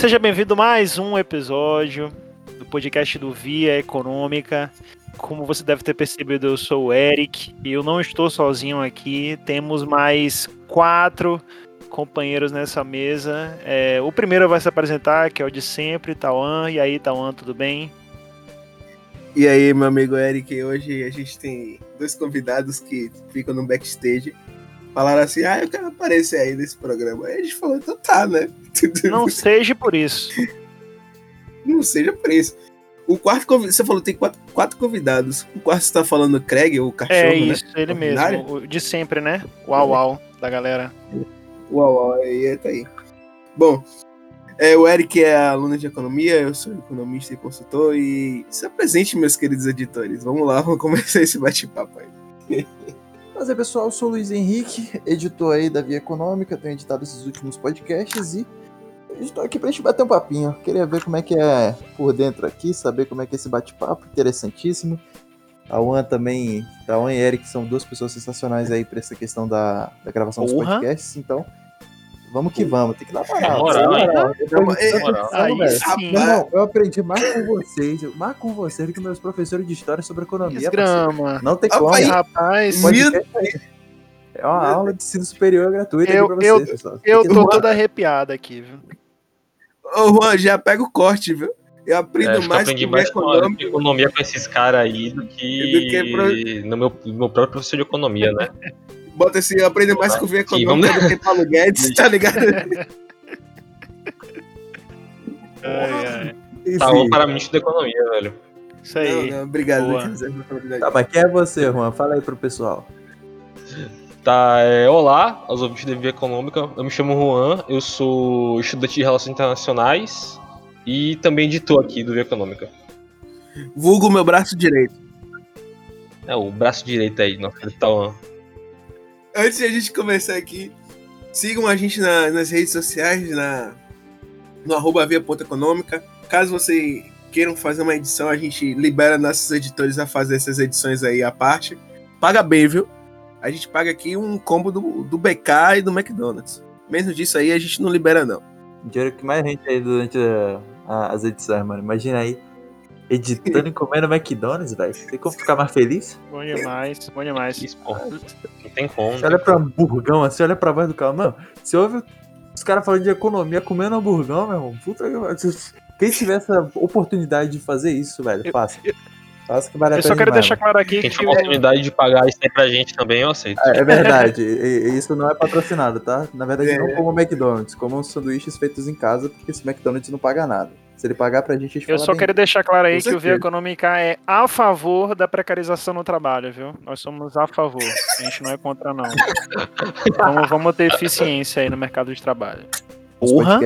Seja bem-vindo a mais um episódio do podcast do Via Econômica. Como você deve ter percebido, eu sou o Eric e eu não estou sozinho aqui. Temos mais quatro companheiros nessa mesa. É, o primeiro vai se apresentar, que é o de sempre, Tauan. E aí, Tauan, tudo bem? E aí, meu amigo Eric, hoje a gente tem dois convidados que ficam no backstage. Falaram assim, ah, eu quero aparecer aí nesse programa. Aí a gente falou, então tá, né? Não seja por isso. Não seja por isso. O quarto convidado, você falou tem quatro, quatro convidados. O quarto você tá falando Craig, o cachorro, É isso, né? ele mesmo. O de sempre, né? Uau, uau, da galera. Uau, uau, aí tá aí. Bom, é, o Eric é aluno de economia, eu sou economista e consultor. E se apresente, meus queridos editores. Vamos lá, vamos começar esse bate-papo aí. Prazer pessoal, eu sou o Luiz Henrique, editor aí da Via Econômica, tenho editado esses últimos podcasts e estou aqui pra gente bater um papinho. Queria ver como é que é por dentro aqui, saber como é que é esse bate-papo, interessantíssimo. A Juan também, a Juan e Eric são duas pessoas sensacionais aí pra essa questão da, da gravação dos podcasts, então vamos que vamos, tem que dar moral. Moral, moral. É, moral. irmão, eu aprendi mais com vocês, mais com vocês do que meus professores de história sobre economia. Desgrama. Não tem Opa, como. aí. Rapaz, É uma aula de ensino superior gratuita Eu- aqui pra eu- vocês, pessoal. Tem eu tô toda arrepiada aqui, viu? Ô, Juan, já pega o corte, viu? Eu aprendo É, eu mais aprendi com mais com a econômico. economia com esses caras aí do que, Do que pro- no meu, no meu próprio professor de economia, né? Bota eu aprendo mais com o Via Sim, Econômica vamos- do que Paulo Guedes, tá ligado? Ai, ai. Tá bom para ministro da economia, velho. Isso Não, aí. não, obrigado. Boa. Luiz, essa oportunidade. Tá, mas quem é você, Juan? Fala aí pro pessoal. Tá, é, olá, aos ouvintes da Via Econômica. Eu me chamo Juan, eu sou estudante de Relações Internacionais e também editor aqui do Via Econômica. Vulgo meu braço direito. É o braço direito aí, nosso Tauan. Antes de a gente começar aqui, sigam a gente na- nas redes sociais, na, no arroba via ponto econômica. Caso você queiram fazer uma edição, a gente libera nossos editores a fazer essas edições aí à parte. Paga bem, viu? A gente paga aqui um combo do, do BK e do McDonald's. Menos disso aí a gente não libera, não. Dinheiro que mais gente aí durante a- a- as edições, mano. Imagina aí, editando e comendo McDonald's, velho. Tem como ficar mais feliz? Bom demais, bom demais. Isso, porra. Não tem como. Você olha pra hamburgão assim, olha pra voz do carro. Mano, você ouve os caras falando de economia comendo hamburgão, meu irmão. Puta que. Quem tiver essa oportunidade de fazer isso, velho, Eu- faça. Faça que vale a Eu pena só quero demais, deixar claro aqui Quem que tiver a oportunidade de pagar isso aí pra gente também, eu aceito. É, é verdade, e- isso não é patrocinado, tá? Na verdade, É. não como McDonald's, como sanduíches feitos em casa, porque esse McDonald's não paga nada. Se ele pagar pra gente, a gente Eu fala só bem. quero deixar claro aí que o Via. Econômica é a favor da precarização no trabalho, viu? Nós somos a favor. A gente não é contra, não. Então vamos ter eficiência aí no mercado de trabalho. Porra!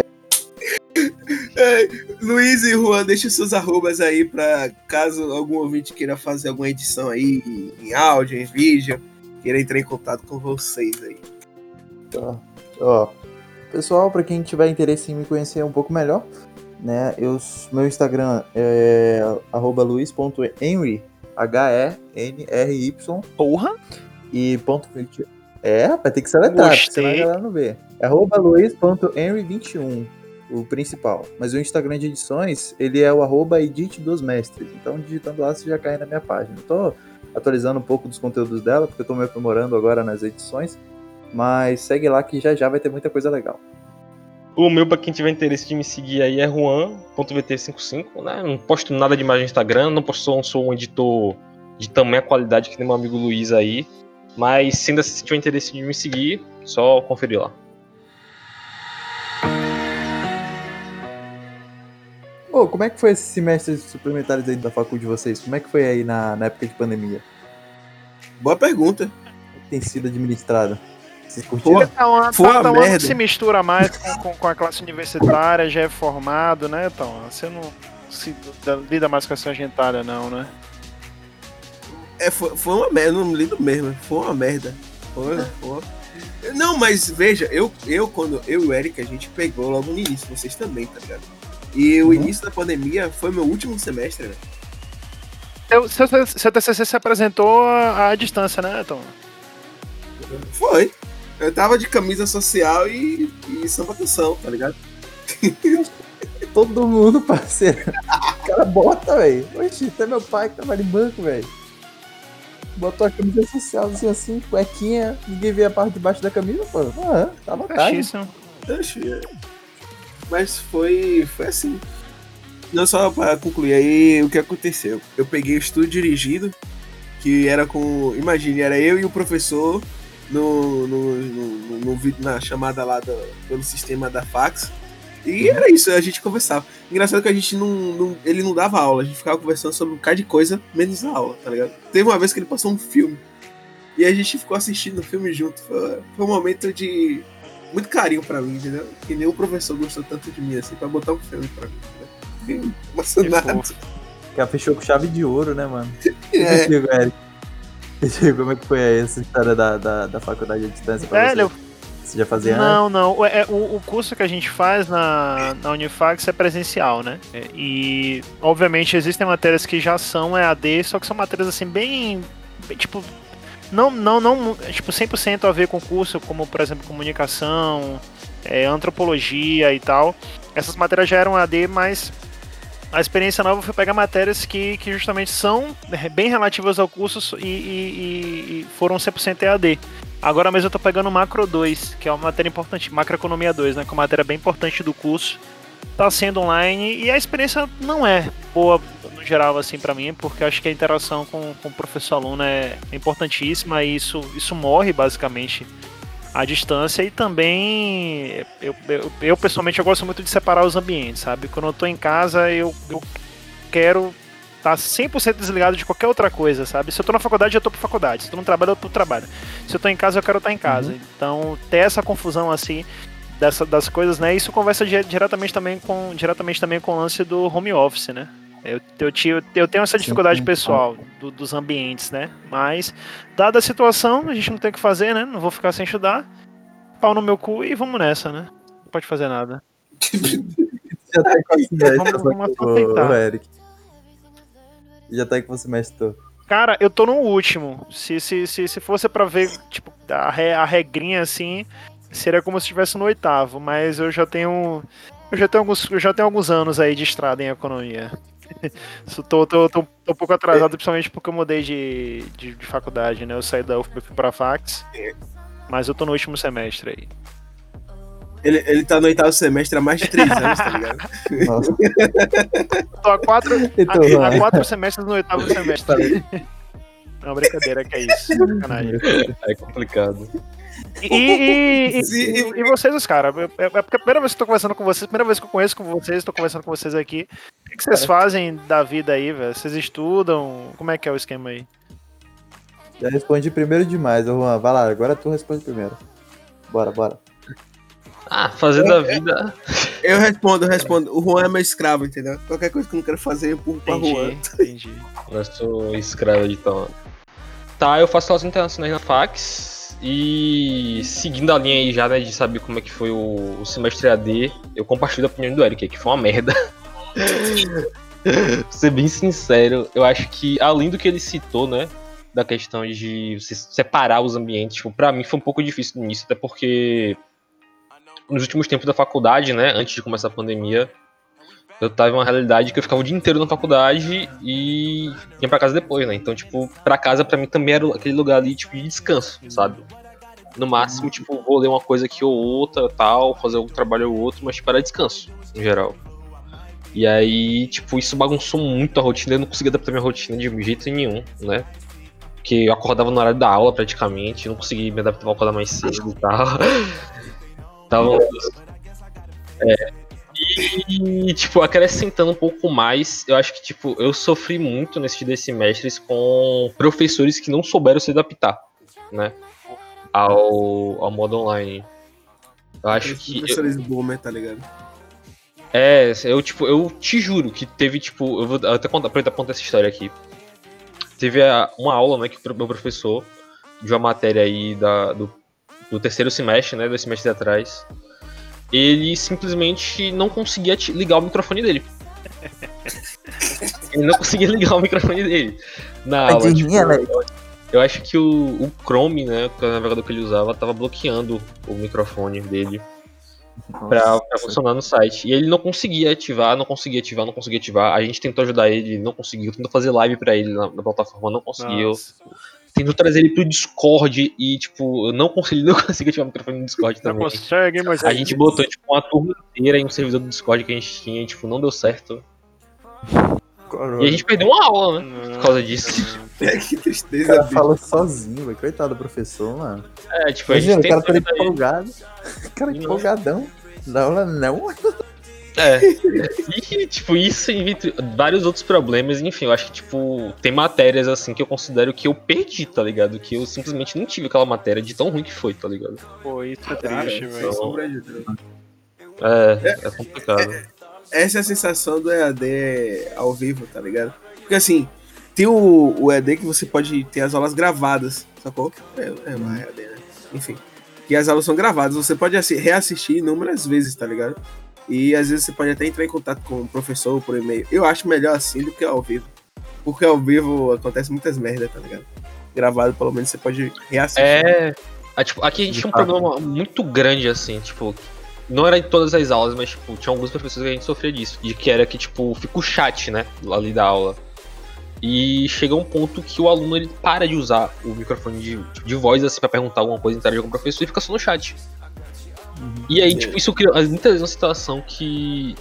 É, Luiz e Juan, deixa os seus arrobas aí pra caso algum ouvinte queira fazer alguma edição aí em- em áudio, em vídeo, queira entrar em contato com vocês aí. Ó, pessoal, pra quem tiver interesse em me conhecer um pouco melhor, né, eu, meu Instagram é arroba luiz.henry, H-E-N-R-Y, Porra! e ponto 20. É, vai ter que soletrar, porque senão a Gostei. galera não vê. É arroba luiz.henry21, o principal. Mas o Instagram de edições, ele é o arroba edit dos mestres. Então, digitando lá, você já cai na minha página. Tô atualizando um pouco dos conteúdos dela, porque eu tô me aprimorando agora nas edições. Mas segue lá que já já vai ter muita coisa legal. O meu, pra quem tiver interesse de me seguir aí, é juan.vt55, né? Não posto nada demais no Instagram, não posto, não sou um editor de tamanha qualidade que nem meu amigo Luiz aí. Mas se ainda se tiver interesse de me seguir, só conferir lá. Ô, como é que foi esses semestres suplementares aí da faculdade de vocês? Como é que foi aí na, na época de pandemia? Boa pergunta. Tem sido administrado? Vocês curtiram? Uma Tauan merda. se mistura mais com, com- com a classe universitária, já é formado, né, então Você não se lida mais com essa gentalha, não, né? É, foi, foi uma merda, não lido mesmo. Foi uma merda. Foi, foi. Não, mas veja, eu, eu quando eu e o Eric, a gente pegou logo no início, vocês também, tá ligado? E o Uhum. início da pandemia foi meu último semestre, né? Seu, seu, seu TCC se apresentou à, distância, né, então? Foi. Eu tava de camisa social e, e samba canção, tá ligado? todo mundo, parceiro. O cara bota, velho. Oxi, até meu pai que tava de banco, velho. Botou a camisa social assim, assim, cuequinha, ninguém vê a parte de baixo da camisa, pô. Ah, tá vontade. Oxi, é. Mas foi, foi assim. Não só pra concluir aí o que aconteceu. Eu peguei o estúdio dirigido, que era com. Imagine, era eu e o professor no, no, no, no vídeo, na chamada lá do, pelo sistema da fax. E era isso, a gente conversava. Engraçado que a gente não, não- Ele não dava aula, a gente ficava conversando sobre um bocado de coisa, menos a aula, tá ligado? Teve uma vez que ele passou um filme. E a gente ficou assistindo o filme junto. Foi, foi um momento de muito carinho pra mim, entendeu? Que nem o professor gostou tanto de mim, assim, pra botar um filme pra mim. Né? Que emocionado. O cara fechou com chave de ouro, né, mano? É, como é que foi aí essa história da, da, da faculdade à distância pra Velho, você? Você já fazia? Não, não. O, é, o, o curso que a gente faz na, na Unifax é presencial, né? É, E, obviamente, existem matérias que já são EAD, só que são matérias, assim, bem, bem, tipo... Não, não, não, tipo, 100% a ver com o curso, como, por exemplo, comunicação, é, antropologia e tal. Essas matérias já eram EAD, mas a experiência nova foi pegar matérias que, que justamente são é, bem relativas ao curso e, e- e- foram 100% EAD. Agora mesmo eu tô pegando Macro 2, que é uma matéria importante, Macroeconomia 2, né, que é uma matéria bem importante do curso. Tá sendo online e a experiência não é boa no geral assim para mim, porque acho que a interação com, com o professor aluno é importantíssima e isso, isso morre basicamente à distância e também eu, eu, eu, pessoalmente eu gosto muito de separar os ambientes, sabe? Quando eu tô em casa eu, eu quero estar 100% desligado de qualquer outra coisa, sabe? Se eu tô na faculdade, eu tô pra faculdade. Se eu tô no trabalho, eu tô pro trabalho. Se eu tô em casa, eu quero estar em casa. Então, ter essa confusão assim dessa, das coisas, né? Isso conversa di- diretamente também com diretamente também com o lance do home office, né? Eu, eu, tio- eu tenho essa dificuldade sim. pessoal do- dos ambientes, né? Mas, dada a situação, a gente não tem o que fazer, né? Não vou ficar sem estudar. Pau no meu cu e vamos nessa, né? Não pode fazer nada. Já tá em qual semestre, Vamos- vamos Eric? Já tá em qual semestre tu? Cara, eu tô no último. Se, se, se, se fosse pra ver, tipo, a, re- a regrinha assim, seria como se estivesse no oitavo, mas eu já tenho. Eu já tenho alguns, eu já tenho alguns anos aí de estrada em economia. Tô, tô, tô, tô um pouco atrasado, principalmente porque eu mudei de, de, de faculdade, né? Eu saí da UFB fui pra fax. Mas eu tô no último semestre aí. ele, ele tá no oitavo semestre há mais de três anos, tá ligado? Nossa, Tô há quatro, Então, há, quatro semestres no oitavo semestre. Não, brincadeira, que é isso. É complicado. E, e, e, e- e vocês, os caras? É, é porque a primeira vez que eu tô conversando com vocês, primeira vez que eu conheço com vocês, tô conversando com vocês aqui. O que, que vocês fazem da vida aí, velho? Vocês estudam? Como é que é o esquema aí? já respondi primeiro demais, Juan. Vai lá, agora tu responde primeiro. Bora, bora. Ah, fazer da vida. Eu respondo, eu respondo. O Juan é meu escravo, entendeu? Qualquer coisa que eu não quero fazer, eu empurro pra Juan. Entendi, entendi. Eu sou escravo de tal. Tá, eu faço aulas internacionais na Fax. E seguindo a linha aí já, né, de saber como é que foi o, semestre AD, eu compartilho a opinião do Eric, que foi uma merda. pra ser bem sincero, eu acho que além do que ele citou, né, da questão de separar os ambientes, tipo, pra mim foi um pouco difícil no início, até porque nos últimos tempos da faculdade, né, antes de começar a pandemia, eu tava em uma realidade que eu ficava o dia inteiro na faculdade e ia pra casa depois, né? Então, tipo, pra casa pra mim também era aquele lugar ali, tipo, de descanso, sabe? No máximo, tipo, vou ler uma coisa aqui ou outra, tal, fazer um trabalho ou outro, mas, tipo, era descanso, em geral. E aí, tipo, isso bagunçou muito a rotina, eu não conseguia adaptar minha rotina de jeito nenhum, né? Porque eu acordava no horário da aula, praticamente, não conseguia me adaptar a acordar mais cedo e tal. Tava e, tipo, acrescentando um pouco mais, eu acho que, tipo, eu sofri muito nesses dois semestres com professores que não souberam se adaptar, né? Ao, ao modo online. Eu acho que. eu- Professores boomer, tá ligado? é, eu, tipo, eu te juro que teve, tipo, eu vou até contar, aproveitar contar essa história aqui. Teve a- uma aula, né, que o meu professor, de uma matéria aí da, do, do terceiro semestre, né, dois semestres atrás, ele simplesmente não conseguia ligar o microfone dele. ele não conseguia ligar o microfone dele na aula. Tipo, Tadinha, né? eu acho que o, o Chrome, né, que é o navegador que ele usava, tava bloqueando o microfone dele. pra, pra funcionar no site. E ele não conseguia ativar, não conseguia ativar, não conseguia ativar. A gente tentou ajudar ele, ele não conseguiu. Tentou fazer live pra ele na, na plataforma, não conseguiu. Nossa. Tentou trazer ele pro Discord e, tipo, eu não consegui, não consegui ativar o microfone no Discord Não também. consegue, mas A gente botou, tipo, uma turma inteira em um servidor do Discord que a gente tinha, e, tipo, não deu certo. E a gente perdeu uma aula, né? Por causa disso. que O tristeza, cara bicho. fala sozinho, velho. Coitado do professor, mano. É, tipo, a Imagina, gente o cara tá empolgado. O cara Não. empolgadão. Na aula não. É. E, tipo, isso entre vários outros problemas, enfim, eu acho que, tipo, tem matérias, assim, que eu considero que eu perdi, tá ligado? Que eu simplesmente não tive aquela matéria de tão ruim que foi, tá ligado? Pô, isso é triste, velho. de dúvida. É, é complicado. Essa é a sensação do EAD ao vivo, tá ligado? Porque assim, tem o, o EAD que você pode ter as aulas gravadas, sacou? É, é uma EAD, né? Enfim. E as aulas são gravadas, você pode assi- reassistir inúmeras vezes, tá ligado? E às vezes você pode até entrar em contato com o professor por e-mail. Eu acho melhor assim do que ao vivo. Porque ao vivo acontece muitas merdas, tá ligado? Gravado, pelo menos, você pode reassistir. É. tipo, aqui a gente tinha um problema muito grande, assim, tipo. Não era em todas as aulas, mas, tipo, tinha alguns professores que a gente sofria disso. De que era que, tipo, fica o chat, né? Ali da aula. E chega um ponto que o aluno ele para de usar o microfone de, de voz, assim, pra perguntar alguma coisa, interagir com o professor e fica só no chat. E aí, tipo, isso cria muitas vezes uma situação que.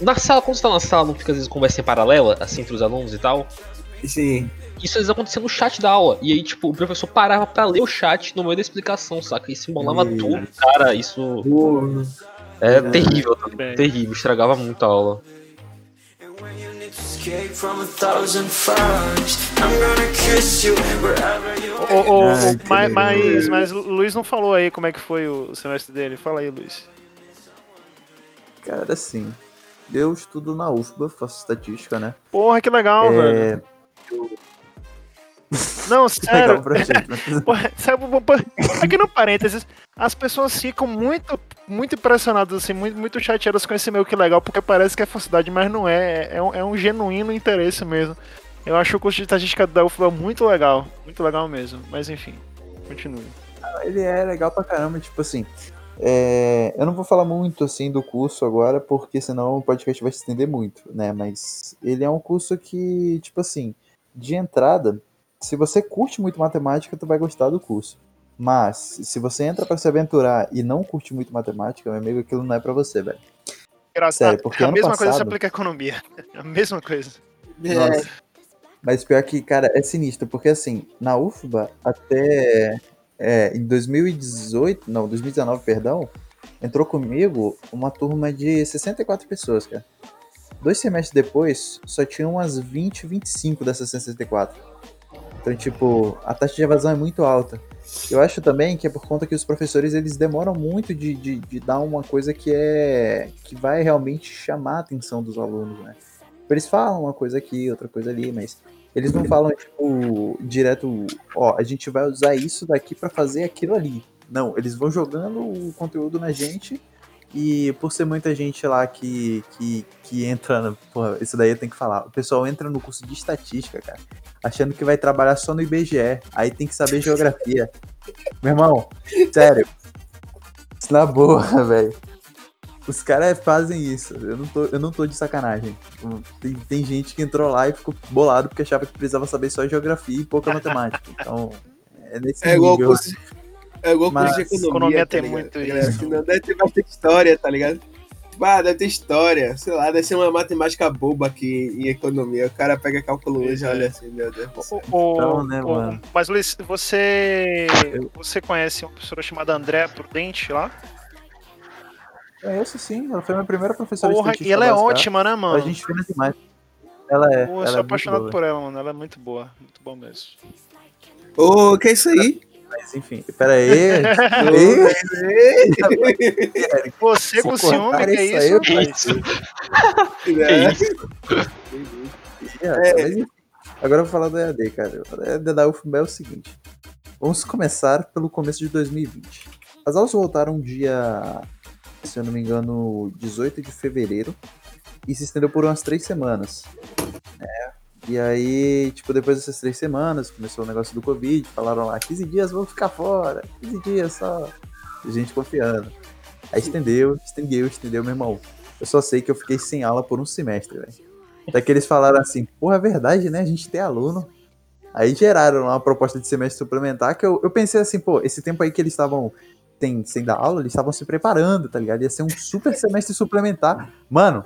Na sala, quando você tá na sala, não fica às vezes conversa em paralela, assim, entre os alunos e tal. Sim. Isso às vezes acontecia no chat da aula. E aí, tipo, o professor parava pra ler o chat no meio da explicação, saca? E se embolava Ih. tudo, cara. Isso Pô, é terrível, tá? Bem. terrível, estragava muito a aula. When you need to escape from a thousand fires, I'm gonna kiss you wherever you Ô, ô, ô, Ai, mas, mas, mas o Luiz não falou aí como é que foi o semestre dele. Fala aí, Luiz. Cara, assim. Eu estudo na UFBA, faço estatística, né? Porra, que legal, velho. É. Não, sério. sabe, aqui no parênteses, as pessoas ficam muito, muito impressionadas, assim, muito, muito chateadas com esse meio que legal, porque parece que é falsidade, mas não é. É um, é um genuíno interesse mesmo. Eu acho o curso de estatística da UFBA muito legal. Muito legal mesmo. Mas enfim, continue. Ele é legal pra caramba, tipo assim. é, eu não vou falar muito assim do curso agora, porque senão o podcast vai se estender muito, né? Mas ele é um curso que, tipo assim, de entrada, se você curte muito matemática, tu vai gostar do curso. Mas se você entra pra se aventurar e não curte muito matemática, meu amigo, aquilo não é pra você, velho. Engraçado. Sério, porque a ano mesma coisa se passado- aplica à economia. A mesma coisa. Nossa. Mas pior que, cara, é sinistro, porque assim, na UFBA, até é, em 2018, não, 2019, perdão, entrou comigo uma turma de 64 pessoas, cara. Dois semestres depois, só tinha umas 20, 25 dessas 64. Então, tipo, a taxa de evasão é muito alta. Eu acho também que é por conta que os professores eles demoram muito de, de, de dar uma coisa que é que vai realmente chamar a atenção dos alunos, né? Eles falam uma coisa aqui, outra coisa ali, mas eles não falam, tipo, direto, ó, a gente vai usar isso daqui pra fazer aquilo ali. Não, eles vão jogando o conteúdo na gente e por ser muita gente lá que, que, que entra, na- porra, isso daí eu tenho que falar. O pessoal entra no curso de estatística, cara, achando que vai trabalhar só no IBGE, aí tem que saber geografia. Meu irmão, sério, na boa, velho. Os caras fazem isso. Eu não, tô, eu não tô de sacanagem. Tem, tem gente que entrou lá e ficou bolado porque achava que precisava saber só geografia e pouca matemática. Então, é nesse É igual nível. curso, é igual curso de economia. economia tá tem ligado? muito A galera isso. Não deve ter bastante história, tá ligado? Tipo, Ah, deve ter história, sei lá, deve ser uma matemática boba aqui em economia. O cara pega cálculo 1 e olha assim, meu Deus. céu. O- Então, né, o- mano? Mas, Luiz, você, você conhece uma professora chamada Andréa Prudente lá? Conheço sim, ela foi minha primeira professora Porra, de e ela é básica. ótima, né, A mano? gente fina demais. Ela é. Pô, eu ela sou é apaixonado por ela, mano. Ela é muito boa. Muito bom mesmo. Ô, que é isso aí? Mas enfim, pera aí. Você com ciúme, que é isso isso, eu rapaz? É. É, mas enfim. Agora eu vou falar do EAD, cara. O EAD da UFBA é o seguinte. Vamos começar pelo começo de 2020. As aulas voltaram dia, se eu não me engano, 18 de fevereiro. E se estendeu por umas três semanas. né? E aí, tipo, depois dessas três semanas, começou o negócio do Covid. Falaram lá, 15 dias vão ficar fora. 15 dias só. A gente confiando. Aí estendeu, estendeu, estendeu, meu irmão. Eu só sei que eu fiquei sem aula por um semestre, velho. Até que eles falaram assim, porra, é verdade, né? A gente tem aluno. Aí geraram uma proposta de semestre suplementar que eu, eu pensei assim, pô, esse tempo aí que eles estavam tem, sem dar aula, eles estavam se preparando, tá ligado? Ia ser um super semestre suplementar. Mano,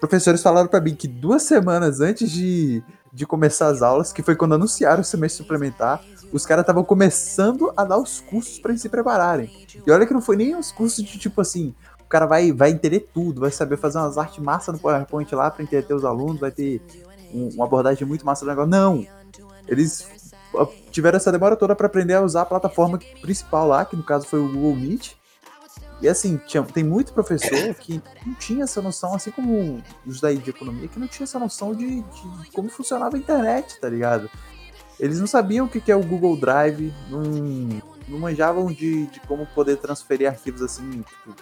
professores falaram pra mim que duas semanas antes de, de começar as aulas, que foi quando anunciaram o semestre suplementar, os caras estavam começando a dar os cursos eles se prepararem. E olha que não foi nem os cursos de tipo assim, o cara vai, vai entender tudo, vai saber fazer umas artes massa no PowerPoint lá pra entender os alunos, vai ter um- uma abordagem muito massa do negócio. Não! Eles ó, tiveram essa demora toda pra aprender a usar a plataforma principal lá, que no caso foi o Google Meet. E assim, tinha- tem muito professor que não tinha essa noção, assim como os daí de economia, que não tinha essa noção de, de como funcionava a internet, tá ligado? Eles não sabiam o que que é o Google Drive, não, não manjavam de, de como poder transferir arquivos assim, tipo,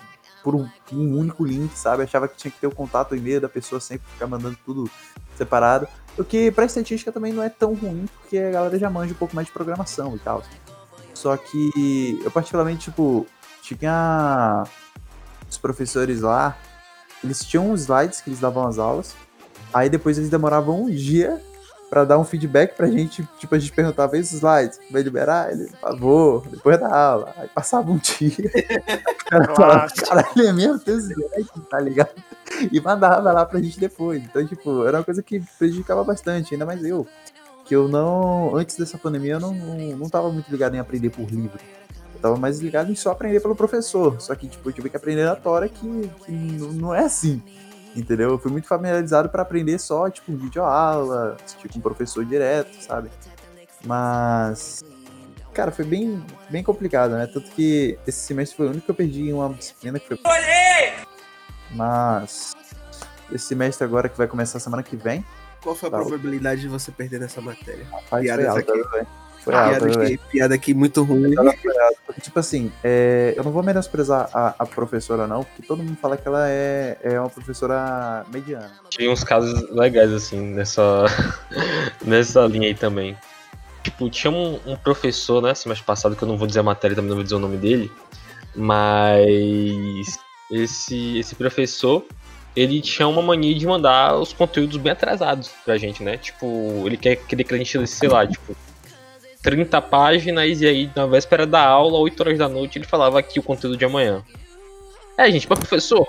por um, um único link, sabe? Achava que tinha que ter o contato o e-mail da pessoa sempre ficar mandando tudo separado. O que pra estatística também não é tão ruim, porque a galera já manja um pouco mais de programação e tal. Só que eu particularmente, tipo, tinha os professores lá, eles tinham uns slides que eles davam as aulas, aí depois eles demoravam um dia pra dar um feedback pra gente, tipo, a gente perguntava, esses slides, vai liberar? Ele, por favor, depois da aula. Aí passava um dia, o cara falava, caralho, é mesmo, tem slide, tá ligado? E mandava lá pra gente depois. Então, tipo, era uma coisa que prejudicava bastante, ainda mais eu. Que eu não, antes dessa pandemia, eu não, não, não tava muito ligado em aprender por livro. Eu tava mais ligado em só aprender pelo professor. Só que, tipo, eu tive que aprender na Tora que, que não é assim. Entendeu? Eu fui muito familiarizado pra aprender só, tipo, em videoaula, assistir com o professor direto, sabe? Mas. Cara, foi bem, bem complicado, né? Tanto que esse semestre foi o único que eu perdi em uma disciplina que foi. Mas. Esse semestre agora que vai começar semana que vem. Qual foi a Tá. probabilidade de você perder nessa matéria? Rapaz, Piadas foi alta, aqui. velho? Foi Piada aqui, piada aqui muito ruim. Porque, tipo assim, é, eu não vou menosprezar a, a professora, não, porque todo mundo fala que ela é, é uma professora mediana. Tinha uns casos legais, assim, nessa, nessa linha aí também. Tipo, tinha um, um professor, né, semestre passado, que eu não vou dizer a matéria, também não vou dizer o nome dele, mas esse, esse professor, ele tinha uma mania de mandar os conteúdos bem atrasados pra gente, né? Tipo, ele quer, queria que a gente sei lá, tipo, 30 páginas e aí na véspera da aula, 8 horas da noite, ele falava aqui o conteúdo de amanhã. É, gente, mas professor,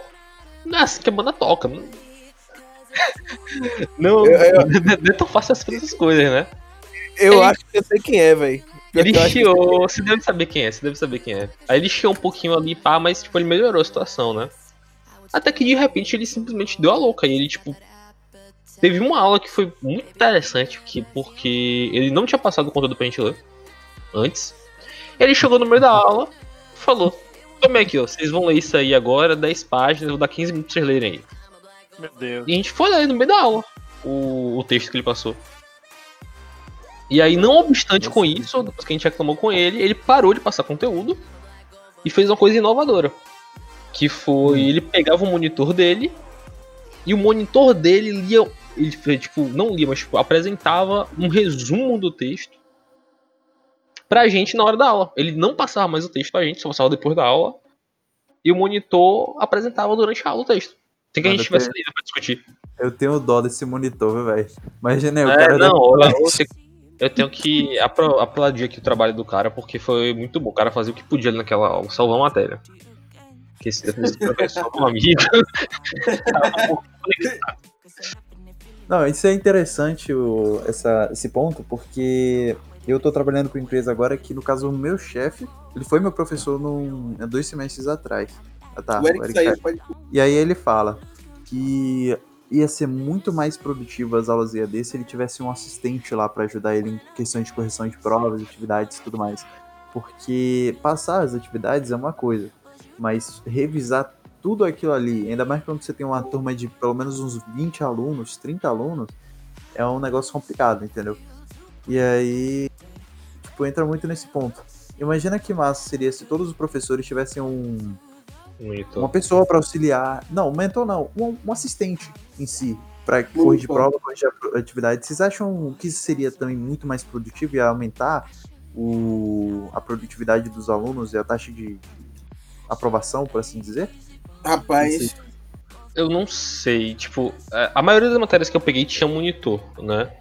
não é assim que a banda toca. Não, não, Eu- eu- não é tão fácil assim essas coisas, né? Eu Ele- acho que eu sei quem é, velho. Ele chiou, você deve saber quem é, você deve saber quem é. Aí ele chiou um pouquinho ali, pá, mas tipo, ele melhorou a situação, né? Até que de repente ele simplesmente deu a louca. E ele, tipo. Teve uma aula que foi muito interessante, que, porque ele não tinha passado o conteúdo pra gente ler antes. Ele chegou no meio da aula falou: Tome aqui, ó, vocês vão ler isso aí agora, 10 páginas, eu vou dar 15 minutos pra vocês lerem aí. Meu Deus. E a gente foi ler no meio da aula o, o texto que ele passou. E aí, não obstante com isso, depois que a gente reclamou com ele, ele parou de passar conteúdo e fez uma coisa inovadora. Que foi, ele pegava o monitor dele e o monitor dele lia, ele fez, tipo, não lia, mas tipo, apresentava um resumo do texto pra gente na hora da aula. Ele não passava mais o texto pra gente, só passava depois da aula. E o monitor apresentava durante a aula o texto. Sem que a Mano, gente tivesse eu lido pra discutir. Eu tenho dó desse monitor, velho. Imagina o É, cara não, da- olha, você- eu tenho que aplaudir aqui o trabalho do cara, porque foi muito bom. O cara fazia o que podia ali naquela aula, salvar a matéria. Porque se esse professor, meu amigo, tava um pouco complicado. Não, isso é interessante o, essa, esse ponto, porque eu tô trabalhando com empresa agora que, no caso, o meu chefe, ele foi meu professor num, há dois semestres atrás. Ah, tá, O Eric o Eric saiu, pode. E aí ele fala que ia ser muito mais produtivo as aulas EAD se ele tivesse um assistente lá pra ajudar ele em questões de correção de provas, atividades e tudo mais. Porque passar as atividades é uma coisa, mas revisar tudo aquilo ali, ainda mais quando você tem uma turma de pelo menos uns 20 alunos, 30 alunos, é um negócio complicado, entendeu? E aí, tipo, entra muito nesse ponto. Imagina que massa seria se todos os professores tivessem um, Monitor. uma pessoa para auxiliar. Não, um mentor não, um, um assistente em si, para corrigir prova, corrigir a- atividade. Vocês acham que isso seria também muito mais produtivo e aumentar o, a produtividade dos alunos e a taxa de, aprovação, por assim dizer? Rapaz, Eu não sei, tipo, é, a maioria das matérias que eu peguei tinha monitor, né?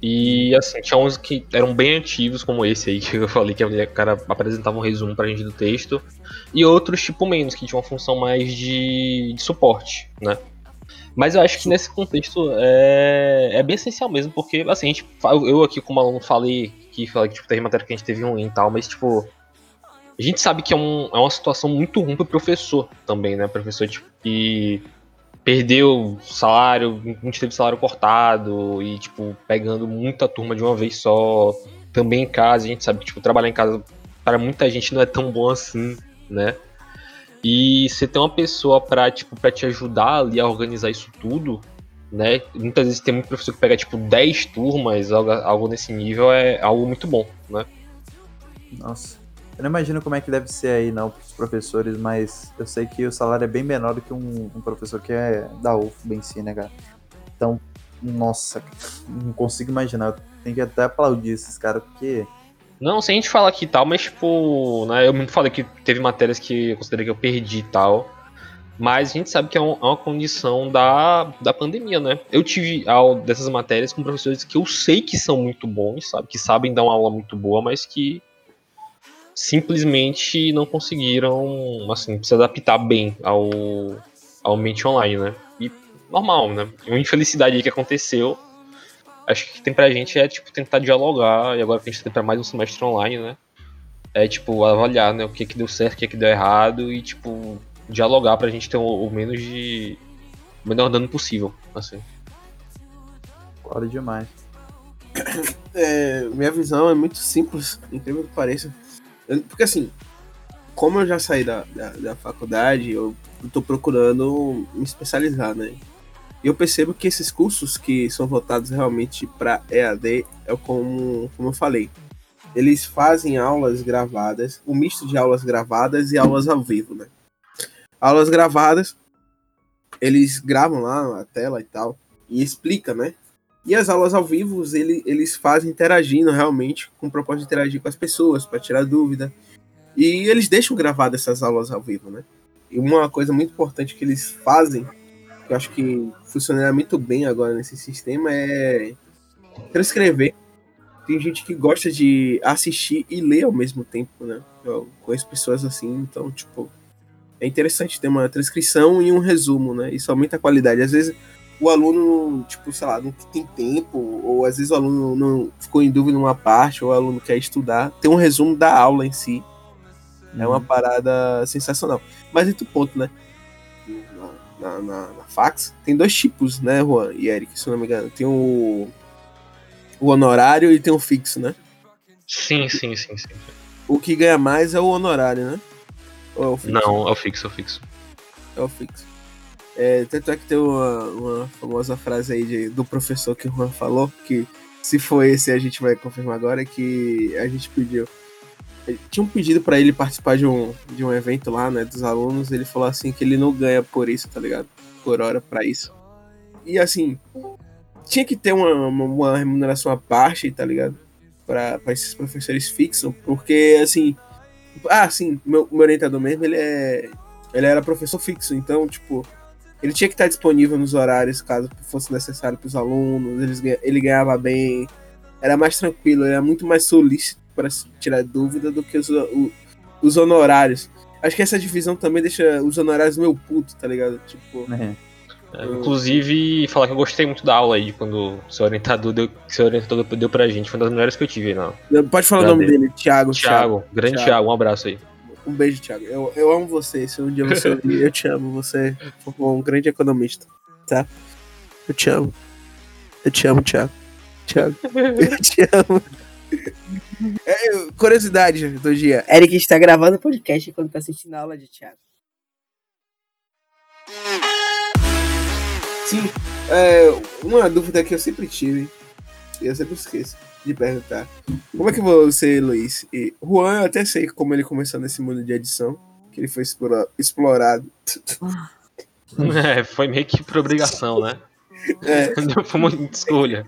E assim, tinha uns que eram bem ativos, como esse aí que eu falei, que o cara apresentava um resumo pra gente do texto, e outros, tipo, menos, que tinham uma função mais de, de suporte, né? Mas eu acho que nesse contexto é, é bem essencial mesmo, porque assim, a gente, eu aqui como aluno falei que, falei que tipo, teve matéria que a gente teve ruim e tal, mas tipo, a gente sabe que é, um, é uma situação muito ruim pro professor também, né? Professor tipo, que perdeu salário, gente teve salário cortado e, tipo, pegando muita turma de uma vez só, também em casa, a gente sabe que, tipo, trabalhar em casa para muita gente não é tão bom assim, né? E você ter uma pessoa pra, tipo, pra te ajudar ali a organizar isso tudo, né? Muitas vezes tem muito professor que pega, tipo, 10 turmas, algo, algo nesse nível, é algo muito bom, né? Nossa. Eu não imagino como é que deve ser aí, não, pros professores, mas eu sei que o salário é bem menor do que um, um professor que é da UFBA em si, né, cara? Então, nossa, não consigo imaginar. Tenho que até aplaudir esses caras, porque. Não, sem a gente falar aqui e tal, mas tipo, né, eu muito falei que teve matérias que eu considerei que eu perdi e tal. Mas a gente sabe que é um- é uma condição da, da pandemia, né? Eu tive dessas matérias com professores que eu sei que são muito bons, sabe? Que sabem dar uma aula muito boa, mas que simplesmente não conseguiram, assim, se adaptar bem ao, ao ambiente online, né? E normal, né? Uma infelicidade aí que aconteceu. Acho que o que tem pra gente é, tipo, tentar dialogar, e agora que a gente tem pra mais um semestre online, né? É, tipo, avaliar, né? O que que deu certo, o que que deu errado, e, tipo, dialogar pra gente ter o, o menos de... o menor dano possível, assim. Foda demais. é, minha visão é muito simples, incrível que pareça. Porque assim, como eu já saí da, da, da faculdade, eu tô procurando me especializar, né? Eu percebo que esses cursos que são voltados realmente para EAD, é como, como eu falei. Eles fazem aulas gravadas, um misto de aulas gravadas e aulas ao vivo, né? Aulas gravadas, eles gravam lá a tela e tal, e explica, né? E as aulas ao vivo, ele, eles fazem interagindo realmente, com o propósito de interagir com as pessoas, para tirar dúvida. E eles deixam gravadas essas aulas ao vivo, né? E uma coisa muito importante que eles fazem, que eu acho que funcionaria muito bem agora nesse sistema, é transcrever. Tem gente que gosta de assistir e ler ao mesmo tempo, né? Eu conheço pessoas assim, então, tipo, é interessante ter uma transcrição e um resumo, né? Isso aumenta a qualidade. Às vezes o aluno, tipo, sei lá, não tem tempo, ou às vezes o aluno não ficou em dúvida numa parte, ou o aluno quer estudar, tem um resumo da aula em si. É uma parada sensacional. Mas outro ponto, né? Na, na, na- fax, tem dois tipos, né, Juan e Eric, se eu não me engano. Tem o, o honorário e tem o fixo, né? Sim, sim, sim, sim. O que ganha mais é o honorário, né? Ou é o fixo? Não, é o fixo, é o fixo. É o fixo. É, tanto é que tem uma, uma famosa frase aí de- do professor que o Juan falou, que se for esse a gente vai confirmar agora, que a gente pediu. Tinha um pedido pra ele participar de um, de um evento lá, né, dos alunos, ele falou assim que ele não ganha por isso, tá ligado? Por hora pra isso. E assim, tinha que ter uma, uma, uma remuneração à parte, tá ligado? Pra esses professores fixos, porque assim. Ah, sim, meu, meu orientador mesmo, ele é. Ele era professor fixo, então, tipo, ele tinha que estar disponível nos horários caso fosse necessário para os alunos, eles, ele ganhava bem, era mais tranquilo, era muito mais solícito para tirar dúvida do que os, o- os honorários. Acho que essa divisão também deixa os honorários meio puto, tá ligado? Tipo, É. É, inclusive, falar que eu gostei muito da aula aí, quando o seu orientador deu, seu orientador deu pra gente. Foi uma das melhores que eu tive, não. pode falar o Já nome dele, Thiago. Thiago, grande Thiago. Thiago, um abraço aí. Um beijo, Thiago. Eu, eu amo você. Se um dia você ouvir, eu te amo. Você é um grande economista, tá? Eu te amo. Eu te amo, Thiago. Thiago, eu te amo. É, curiosidade do dia. Eric está gravando podcast enquanto tá assistindo a aula de teatro. Sim, é, uma dúvida que eu sempre tive, e eu sempre esqueço de perguntar. Como é que você, Luiz? E Juan, eu até sei como ele começou nesse mundo de edição, que ele foi explora- explorado. É, foi meio que por obrigação, né? É, Não foi uma escolha.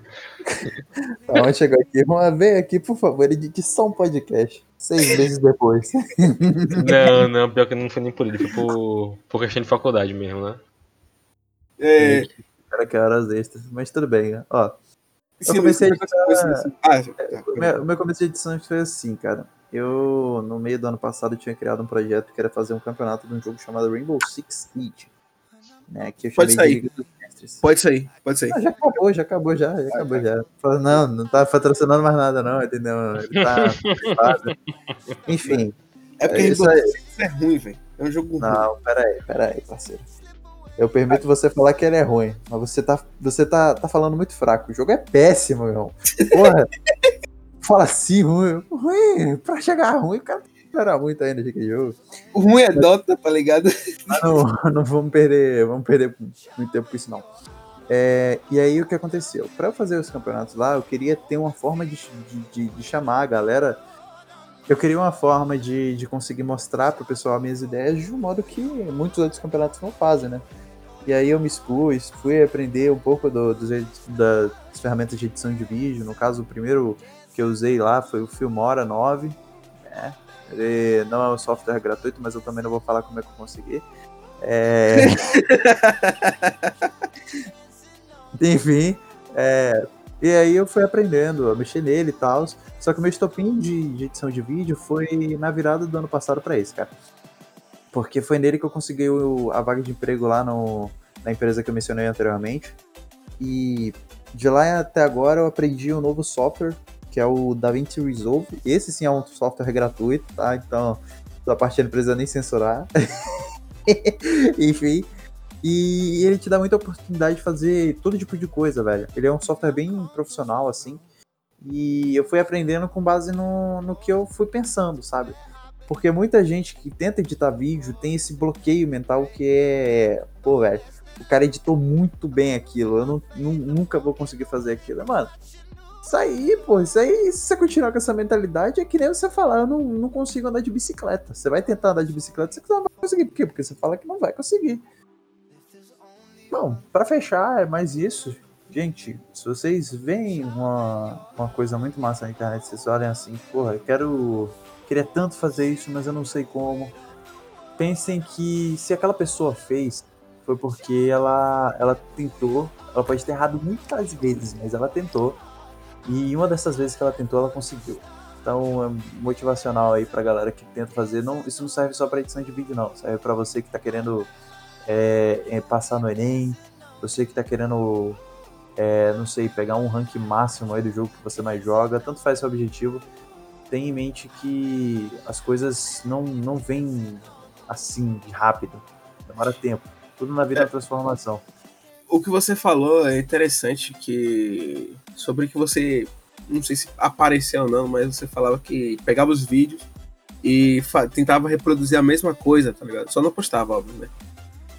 Então, chegou aqui. Vamos ver aqui, por favor, edite só um podcast. Seis meses depois. Não, não, pior que não foi nem por ele, foi por, por questão de faculdade mesmo, né? É, Cara, que horas extras. Mas tudo bem, né? Sim, comecei mas- a Ah, tá. o meu, o meu começo de edição foi assim, cara. Eu, no meio do ano passado, tinha criado um projeto que era fazer um campeonato de um jogo chamado Rainbow Six Siege. Né, que eu Pode sair. de. Pode sair, pode sair. Não, já acabou, já acabou, já, já acabou, já. Não, não tá patrocinando mais nada, não, entendeu? Ele tá. Enfim, É porque É isso é ruim, velho. É um jogo ruim. não, peraí, peraí, parceiro. Eu permito você falar que ele é ruim, mas você tá, você tá, tá falando muito fraco. O jogo é péssimo, meu irmão. Porra, fala assim, ruim. Ruim, pra chegar ruim, o cara era muito ainda de jogo. O ruim é Dota, tá ligado? Mas não, não vamos perder, vamos perder muito tempo com isso não. É, e aí o que aconteceu? Para eu fazer os campeonatos lá, eu queria ter uma forma de, de, de- de chamar a galera. Eu queria uma forma de, de conseguir mostrar pro pessoal minhas ideias de um modo que muitos outros campeonatos não fazem, né? E aí eu me expus, fui aprender um pouco do- edi- das ferramentas de edição de vídeo. No caso, o primeiro que eu usei lá foi o Filmora 9. Né? Ele não é um software gratuito, mas eu também não vou falar como é que eu consegui. É... Enfim, é, e aí eu fui aprendendo a mexer nele e tal. Só que o meu estopim de, de edição de vídeo foi na virada do ano passado pra esse, cara. Porque foi nele que eu consegui o- a vaga de emprego lá no, na empresa que eu mencionei anteriormente. E de lá até agora eu aprendi um novo software, que é o DaVinci Resolve. Esse sim é um software gratuito, tá? Então, da parte não precisa nem censurar. Enfim. E ele te dá muita oportunidade de fazer todo tipo de coisa, velho. Ele é um software bem profissional, assim. E eu fui aprendendo com base no, no que eu fui pensando, sabe? Porque muita gente que tenta editar vídeo tem esse bloqueio mental que é. Pô, velho, o cara editou muito bem aquilo. Eu não, nu- nunca vou conseguir fazer aquilo. Mano, isso aí, pô, isso aí, se você continuar com essa mentalidade, é que nem você falar, eu não, não consigo andar de bicicleta. Você vai tentar andar de bicicleta, você não vai conseguir. Por quê? Porque você fala que não vai conseguir. Bom, pra fechar, é mais isso. Gente, se vocês veem uma, uma coisa muito massa na internet, vocês olhem assim, porra, eu quero. Queria tanto fazer isso, mas eu não sei como. Pensem que se aquela pessoa fez, foi porque ela, ela tentou. Ela pode ter errado muitas vezes, mas ela tentou. E uma dessas vezes que ela tentou, ela conseguiu. Então, é motivacional aí pra galera que tenta fazer. Não, isso não serve só pra edição de vídeo, não. Serve pra você que tá querendo é, é, passar no Enem, você que tá querendo, é, não sei, pegar um rank máximo aí do jogo que você mais joga, tanto faz seu objetivo, tenha em mente que as coisas não, não vêm assim, de rápido, demora tempo. Tudo na vida é, transformação. O que você falou é interessante que sobre que você não sei se apareceu ou não, mas você falava que pegava os vídeos e tentava reproduzir a mesma coisa, tá ligado? Só não postava, óbvio, né?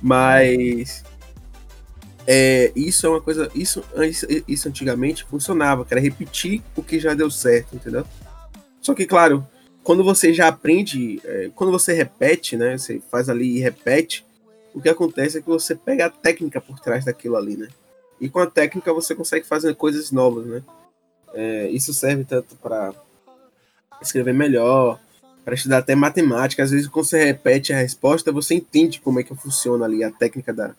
Mas é, isso é uma coisa. Isso, isso, isso antigamente funcionava, que era repetir o que já deu certo, entendeu? Só que, claro, quando você já aprende, é, quando você repete, né? Você faz ali e repete, o que acontece é que você pega a técnica por trás daquilo ali, né? E com a técnica você consegue fazer coisas novas, né? É, isso serve tanto para escrever melhor, para estudar até matemática. Às vezes, quando você repete a resposta, você entende como é que funciona ali a técnica da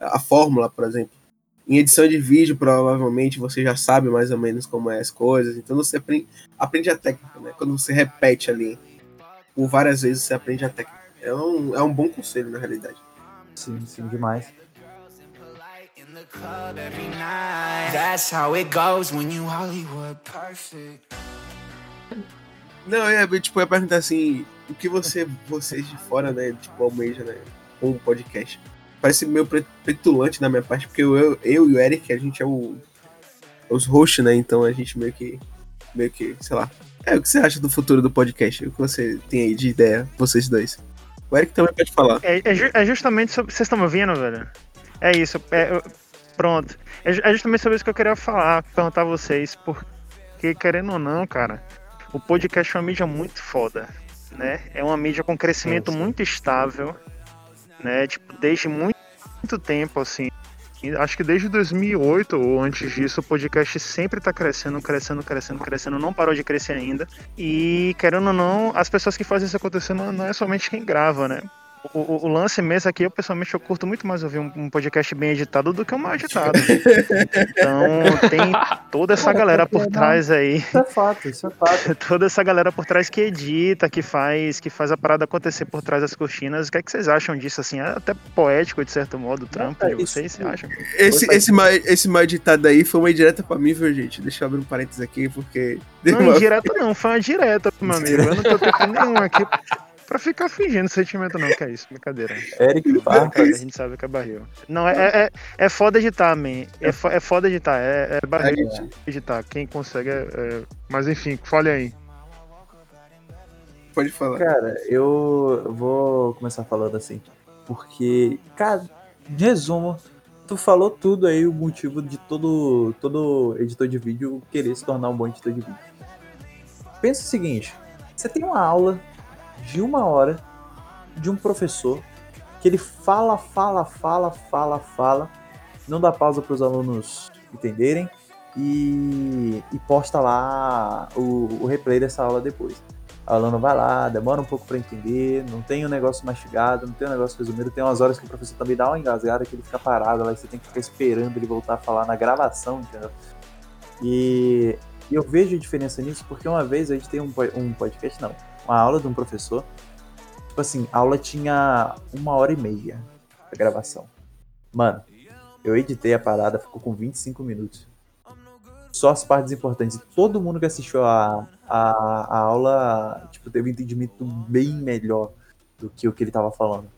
a fórmula, por exemplo. Em edição de vídeo, provavelmente você já sabe mais ou menos como é as coisas. Então você aprende, aprende a técnica, né? Quando você repete ali por várias vezes, você aprende a técnica. É um, é um bom conselho, na realidade. Sim, sim, demais. Não, é, tipo, eu ia perguntar assim, o que você, vocês de fora, né, tipo, almeja, né, com um podcast? Parece meio petulante da minha parte, porque eu, eu, eu e o Eric, a gente é o, os hosts, né, então a gente meio que, meio que, sei lá. É, o que você acha do futuro do podcast? O que você tem aí de ideia, vocês dois? O Eric também pode falar. É, é, ju é justamente sobre... Vocês estão me ouvindo, velho? É isso, é, eu... pronto. É, é justamente sobre isso que eu queria falar, perguntar a vocês, porque, querendo ou não, cara, o podcast é uma mídia muito foda, né? É uma mídia com crescimento muito estável, né? Tipo, desde muito, tempo, assim. Acho que desde 2008 ou antes disso, o podcast sempre tá crescendo, crescendo, crescendo, crescendo, não parou de crescer ainda. E, querendo ou não, as pessoas que fazem isso acontecer não, não é somente quem grava, né? O, o- o lance mesmo aqui, eu pessoalmente eu curto muito mais ouvir um, um podcast bem editado do que um mal editado. Então tem toda essa galera por não- trás aí Isso é fato, isso é fato. toda essa galera por trás que edita, que faz, que faz a parada acontecer por trás das cortinas. O que é que vocês acham disso assim? É até poético de certo modo o trampo de isso- vocês, vocês acham? Esse, esse, mal, esse mal editado aí foi uma indireta pra mim, viu, gente? Deixa eu abrir um parênteses aqui, porque. Não, uma- indireta não, foi uma direta, meu amigo. Eu não tô tendo nenhum aqui pra ficar fingindo sentimento não, que é isso, brincadeira. Eric Barra. Cara, a gente sabe que é barril. Não, é, é, é foda editar, man. É, fo- é foda editar, é, é barril editar. Quem consegue é, é- Mas enfim, fale aí. Pode falar. Cara, eu vou começar falando assim, porque, cara, de resumo, tu falou tudo aí, o motivo de todo, todo editor de vídeo querer se tornar um bom editor de vídeo. Pensa o seguinte, você tem uma aula de uma hora de um professor que ele fala, fala, fala, fala, fala, não dá pausa para os alunos entenderem e, e posta lá o, o replay dessa aula depois. O aluno vai lá, demora um pouco para entender, não tem um negócio mastigado, não tem um negócio resumido, tem umas horas que o professor também dá uma engasgada que ele fica parado lá e você tem que ficar esperando ele voltar a falar na gravação, entendeu? E eu vejo a diferença nisso porque uma vez a gente tem um, um podcast, não, uma aula de um professor, tipo assim, a aula tinha uma hora e meia a gravação. Mano, eu editei a parada, ficou com 25 minutos. Só as partes importantes. E todo mundo que assistiu a, a, a aula, tipo, teve um entendimento bem melhor do que o que ele tava falando.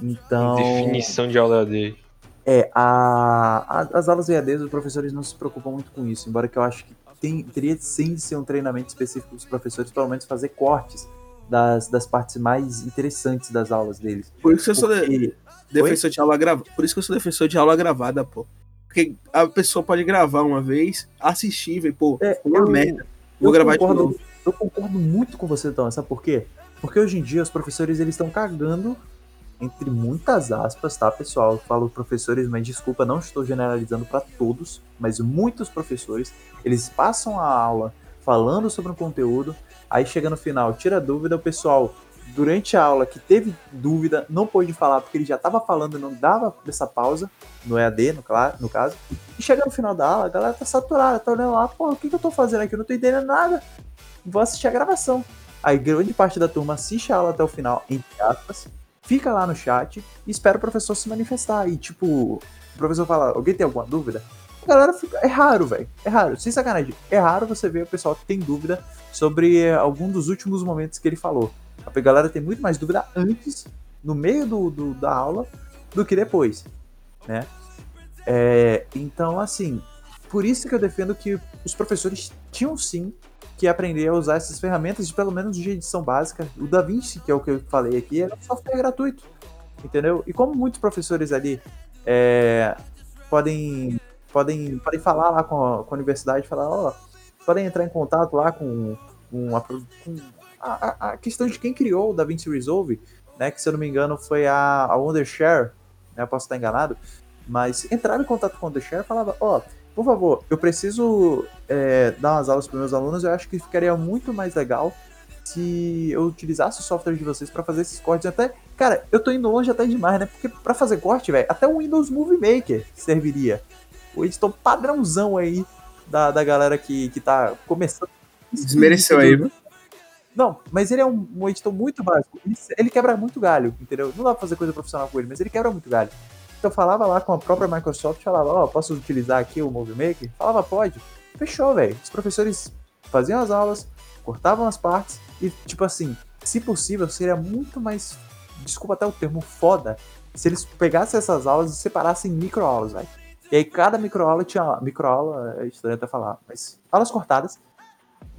Então. Definição de aula dele. É, a, a- as aulas EADs, os professores não se preocupam muito com isso, embora que eu acho que tem, teria sim de ser um treinamento específico dos professores, pelo menos fazer cortes das, das partes mais interessantes das aulas deles. Por isso que eu sou de- Porque, defensor de aula gravada. Por isso que eu sou defensor de aula gravada, pô. Porque a pessoa pode gravar uma vez, assistir, ver, pô, É, uma eu- merda. Vou eu gravar de concordo, novo. Eu concordo muito com você, Tom. Sabe por quê? Porque hoje em dia os professores eles estão cagando entre muitas aspas, tá, pessoal? Eu falo professores, mas desculpa, não estou generalizando para todos, mas muitos professores, eles passam a aula falando sobre um conteúdo, aí chega no final, tira dúvida, o pessoal durante a aula que teve dúvida, não pôde falar porque ele já estava falando, não dava essa pausa no EAD, no, no caso. E chega no final da aula, a galera tá saturada, tá olhando lá, pô, o que, que eu tô fazendo aqui? Eu não tô entendendo nada. Vou assistir a gravação. Aí grande parte da turma assiste a aula até o final, entre aspas, fica lá no chat e espera o professor se manifestar. E tipo, o professor fala, alguém tem alguma dúvida? A galera fica. É raro, velho. É raro. Sem sacanagem. É raro você ver o pessoal que tem dúvida sobre eh, algum dos últimos momentos que ele falou. A galera tem muito mais dúvida antes, no meio do, do- da aula, do que depois, né? É, então, assim, por isso que eu defendo que os professores tinham sim que aprender a usar essas ferramentas, pelo menos de edição básica. O DaVinci, que é o que eu falei aqui, é um software gratuito, entendeu? E como muitos professores ali é, podem, podem, podem falar lá com a, com a universidade, falar, ó, podem entrar em contato lá com, com, a, com a, a- questão de quem criou o DaVinci Resolve, né, que se eu não me engano foi a, a Wondershare, né, posso estar enganado, mas entraram em contato com o Wondershare e falava, ó, por favor, eu preciso é, dar umas aulas para meus alunos, eu acho que ficaria muito mais legal se eu utilizasse o software de vocês para fazer esses cortes. Até, cara, eu tô indo longe até demais, né? Porque para fazer corte, velho, até o Windows Movie Maker serviria. O editor padrãozão aí da, da galera que, que tá começando. Desmereceu aí, viu? Não, mas ele é um, um editor muito básico. Ele, ele quebra muito galho, entendeu? Não dá pra fazer coisa profissional com ele, mas ele quebra muito galho. Então eu falava lá com a própria Microsoft, falava, ó, posso utilizar aqui o Movie Maker? Falava, pode. Fechou, velho. Os professores faziam as aulas, cortavam as partes e, tipo assim, se possível, seria muito mais, desculpa até o termo, foda, se eles pegassem essas aulas e separassem em microaulas, velho. E aí cada microaula tinha, microaula, é estranho até falar, mas aulas cortadas,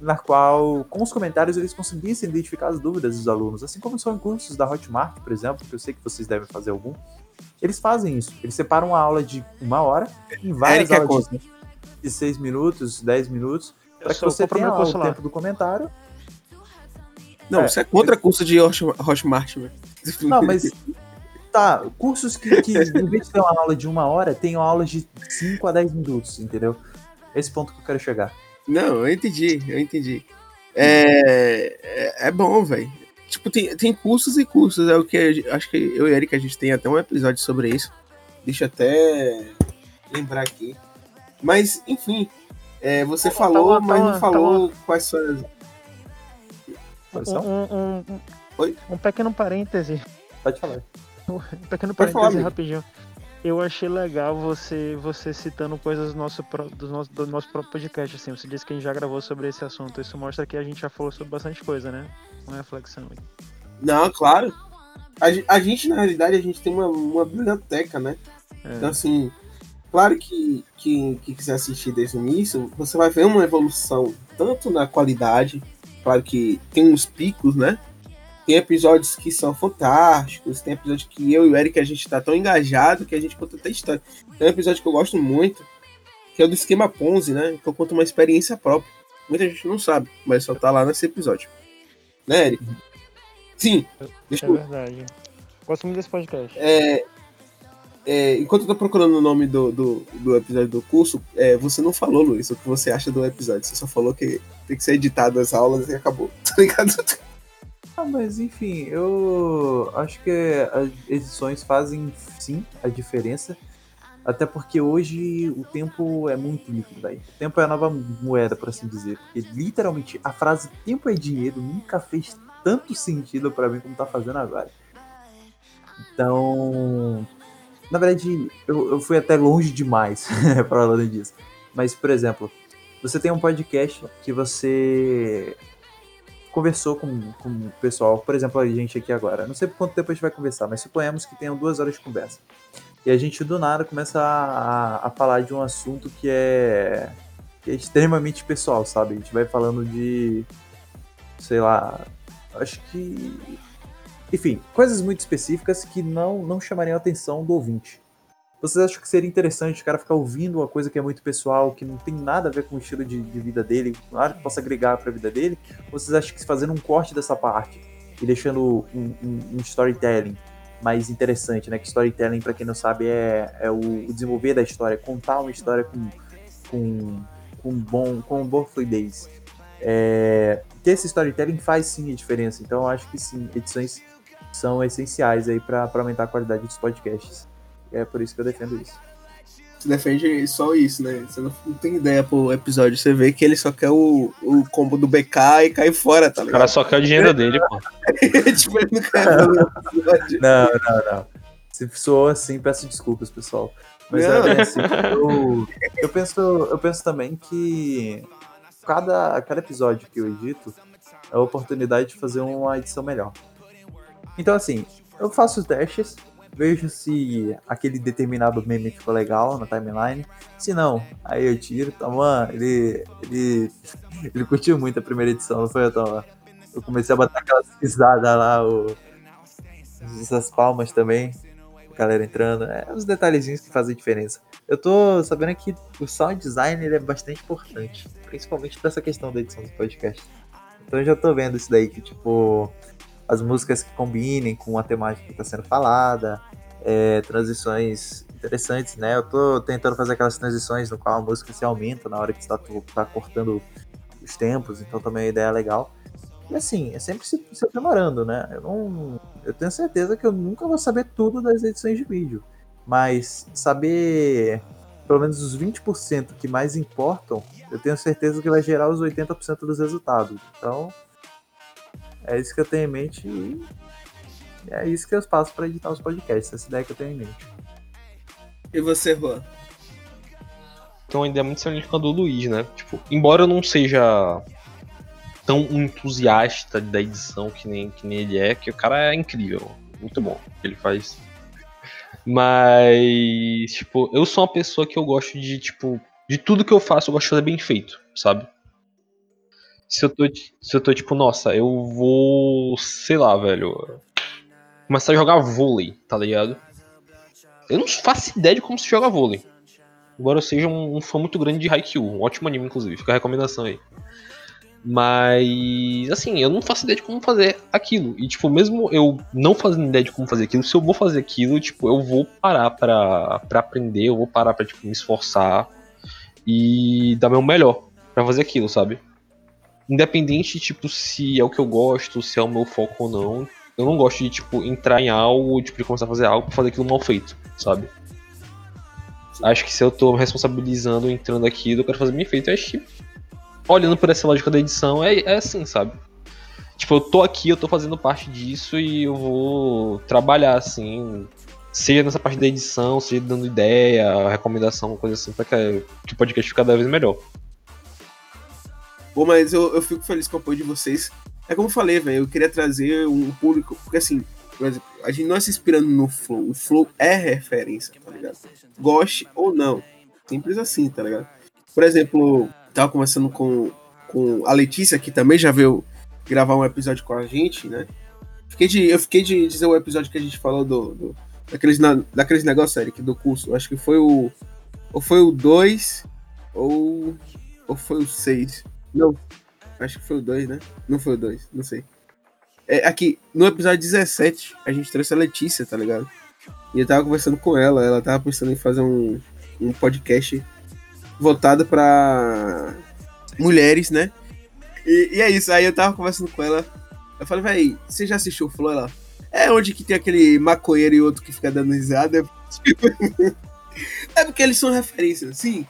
na qual, com os comentários, eles conseguissem identificar as dúvidas dos alunos. Assim como são em cursos da Hotmart, por exemplo, que eu sei que vocês devem fazer algum. Eles fazem isso. Eles separam uma aula de uma hora em várias Eric é aulas contra. de, de 6 minutos, 10 minutos, Eu para que você tenha lá o lá. tempo do comentário. Não, É. você é contra curso de Hotmart, Hotmart velho. Não, mas Tá, cursos que, que em vez de ter uma aula de uma hora, tem aulas de 5 a 10 minutos, entendeu? Esse ponto que eu quero chegar. Não, eu entendi, eu entendi. É, é, é bom, velho. Tipo, tem, tem cursos e cursos. É o que acho que eu e Eric a gente tem até um episódio sobre isso. Deixa eu até lembrar aqui. Mas, enfim, é, você Tá, falou, tá, mas tá, não tá. falou quais são as. Um, um, um, Oi? um pequeno parêntese. Pode falar. Um pequeno Pode parêntese falar, rapidinho. Eu achei legal você, você citando coisas do nosso, do, nosso, do nosso próprio podcast, assim. Você disse que a gente já gravou sobre esse assunto. Isso mostra que a gente já falou sobre bastante coisa, né? Uma reflexão. Não, claro. A, a gente, na realidade, a gente tem uma, uma biblioteca, né? É. Então, assim, claro que quem que quiser assistir desde o início, você vai ver uma evolução tanto na qualidade, claro que tem uns picos, né? Tem episódios que são fantásticos, tem episódios que eu e o Eric a gente tá tão engajado que a gente conta até história. Tem um episódio que eu gosto muito, que é o do esquema Ponzi, né? Que eu conto uma experiência própria. Muita gente não sabe, mas só tá lá nesse episódio. Né, Eric? Sim. Deixa É eu, verdade. Gosto muito desse podcast. é, é, enquanto eu tô procurando o nome do, do, do episódio do curso, é, você não falou, Luiz, o que você acha do episódio. Você só falou que tem que ser editado as aulas e acabou. Tá ligado? Ah, mas enfim, eu acho que as edições fazem sim a diferença. Até porque hoje o tempo é muito líquido, velho. O tempo é a nova moeda, por assim dizer. Porque literalmente a frase tempo é dinheiro nunca fez tanto sentido pra mim como tá fazendo agora. Então, na verdade, eu, eu fui até longe demais para além disso. Mas, por exemplo, você tem um podcast que você conversou com, com o pessoal, por exemplo, a gente aqui agora. Não sei por quanto tempo a gente vai conversar, mas suponhamos que tenham duas horas de conversa. E a gente do nada começa a, a, a falar de um assunto que é, que é extremamente pessoal, sabe? A gente vai falando de. sei lá. Acho que. Enfim, coisas muito específicas que não, não chamariam a atenção do ouvinte. Vocês acham que seria interessante o cara ficar ouvindo uma coisa que é muito pessoal, que não tem nada a ver com o estilo de, de vida dele, nada que possa agregar para a vida dele? Ou vocês acham que fazendo um corte dessa parte e deixando um, um, um storytelling mais interessante, né? Que storytelling, para quem não sabe, é, é o, desenvolver da história, contar uma história com, com, com, bom, com boa fluidez. É, ter esse storytelling faz sim a diferença. Então eu acho que sim, edições são essenciais aí para aumentar a qualidade dos podcasts. É por isso que eu defendo isso. Você defende só isso, né? Você não, não tem ideia pro episódio. Você vê que ele só quer o, o combo do BK e cai fora, tá O ligado? cara só quer o dinheiro dele, pô. tipo, ele não quer o. Não, não, não. Se soou assim, peço desculpas, pessoal. Mas Não. é assim. Eu, eu, penso, eu penso também que cada, cada episódio que eu edito é a oportunidade de fazer uma edição melhor. Então, assim, eu faço os testes, vejo se aquele determinado meme ficou legal na timeline. Se não, aí eu tiro. Toma, ele, ele, ele curtiu muito a primeira edição, não foi? Eu comecei a botar aquelas risadas lá, o, essas palmas também, a galera entrando. É os detalhezinhos que fazem diferença. Eu tô sabendo que o sound design é bastante importante, principalmente dessa questão da edição do podcast. Então eu já tô vendo isso daí, que tipo, as músicas que combinem com a temática que está sendo falada, é, transições interessantes, né? Eu tô tentando fazer aquelas transições no qual a música se aumenta na hora que está tá cortando os tempos, então também a ideia é legal. E assim, é sempre se, se aprimorando, né? Eu não. Eu tenho certeza que eu nunca vou saber tudo das edições de vídeo. Mas saber pelo menos os 20% que mais importam, eu tenho certeza que vai gerar os 80% dos resultados. Então, é isso que eu tenho em mente e é isso que eu faço para editar os podcasts, essa ideia que eu tenho em mente. E você, Juan? Tem uma ideia muito semelhante com a do Luiz, né? Tipo, embora eu não seja tão entusiasta da edição que nem, que nem ele é, que o cara é incrível, muito bom o que ele faz. Mas, tipo, eu sou uma pessoa que eu gosto de, tipo, de tudo que eu faço, eu gosto de fazer bem feito, sabe? Se eu tô, se eu tô tipo, nossa, eu vou, sei lá, velho, começar a jogar vôlei, tá ligado? Eu não faço ideia de como se joga vôlei. Embora eu seja um, um fã muito grande de Haikyuu, um ótimo anime, inclusive, fica a recomendação aí. Mas, assim, eu não faço ideia de como fazer aquilo. E, tipo, mesmo eu não fazendo ideia de como fazer aquilo, se eu vou fazer aquilo, tipo, eu vou parar pra, pra aprender, eu vou parar pra, tipo, me esforçar e dar meu melhor pra fazer aquilo, sabe? Independente, tipo, se é o que eu gosto, se é o meu foco ou não, eu não gosto de, tipo, entrar em algo, tipo, de começar a fazer algo pra fazer aquilo mal feito, sabe? Acho que se eu tô me responsabilizando entrando aquilo, eu quero fazer bem feito. Eu acho que, olhando por essa lógica da edição, é, é assim, sabe? Tipo, eu tô aqui, eu tô fazendo parte disso e eu vou trabalhar, assim, seja nessa parte da edição, seja dando ideia, recomendação, coisa assim, pra que, que o podcast fique cada vez melhor. Bom, mas eu, eu fico feliz com o apoio de vocês. É como eu falei, velho, eu queria trazer um público, porque assim, por exemplo, a gente não é se inspirando no Flow, o Flow é referência, tá ligado? Goste ou não. Simples assim, tá ligado? Por exemplo, tava conversando com, com a Letícia, que também já veio gravar um episódio com a gente, né? Fiquei de, eu fiquei de dizer o episódio que a gente falou do, do daqueles, daqueles negócios, Eric, do curso. Acho que foi o. Ou foi o 2, ou. Ou foi o 6. Não. Acho que foi o 2, né? Não foi o 2, não sei. É, aqui, no episódio 17, a gente trouxe a Letícia, tá ligado? E eu tava conversando com ela, ela tava pensando em fazer um, um podcast voltado pra mulheres, né? E, e é isso, aí eu tava conversando com ela. Eu falei, véi, você já assistiu o Flow? Ela, é onde que tem aquele maconheiro e outro que fica dando risada. é porque eles são referências, sim.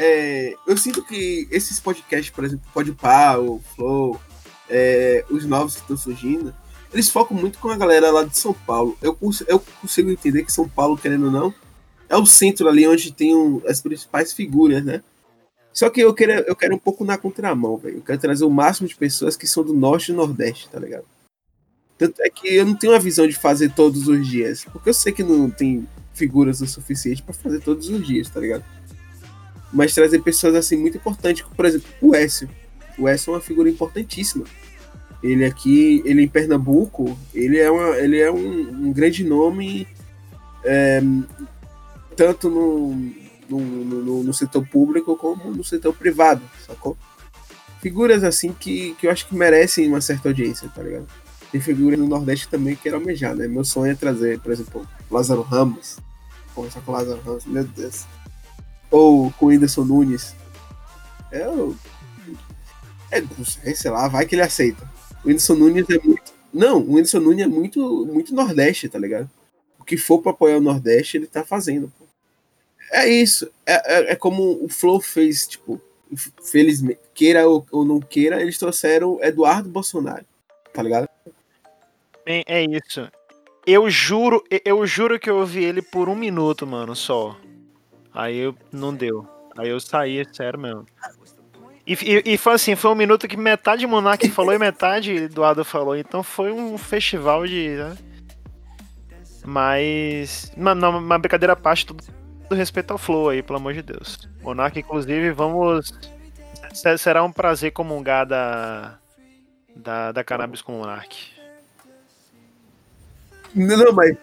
É, eu sinto que esses podcasts, por exemplo, Podpah, o Flow, é, os novos que estão surgindo, eles focam muito com a galera lá de São Paulo. Eu, eu consigo entender que São Paulo, querendo ou não, é o centro ali onde tem um- as principais figuras, né? Só que eu quero, eu quero um pouco na contramão, velho. Eu quero trazer o máximo de pessoas que são do norte e nordeste, tá ligado? Tanto é que eu não tenho a visão de fazer todos os dias. Porque eu sei que não tem figuras o suficiente pra fazer todos os dias, tá ligado? Mas trazer pessoas assim muito importantes, como por exemplo, o Écio. O Écio é uma figura importantíssima. Ele aqui, ele em Pernambuco, ele é, uma, ele é um, um grande nome é, tanto no, no, no, no setor público como no setor privado, sacou? Figuras assim que, que eu acho que merecem uma certa audiência, tá ligado? Tem figuras no Nordeste também que quero almejar, né? Meu sonho é trazer, por exemplo, Lázaro Ramos. Conversar com Lázaro Ramos, meu Deus. Ou com o Whindersson Nunes. Eu. É, não sei, sei lá, vai que ele aceita. O Whindersson Nunes é muito. Não, o Whindersson Nunes é muito, muito Nordeste, tá ligado? O que for pra apoiar o Nordeste, ele tá fazendo, pô. É isso. É, é, é como o Flow fez, tipo, felizmente, queira ou, ou não queira, eles trouxeram Eduardo Bolsonaro, tá ligado? Bem, é isso. Eu juro, eu juro que eu ouvi ele por um minuto, mano, só. Aí eu não deu. Aí eu saí, sério mesmo. E, e, e foi assim, foi um minuto que metade Monark falou e metade Eduardo falou. Então foi um festival de. Né? Mas. Uma, brincadeira à parte, tudo, tudo respeito ao Flow aí, pelo amor de Deus. Monark, inclusive, vamos. se- Será um prazer comungar da. Da, da cannabis com Monark. Não, não, mas,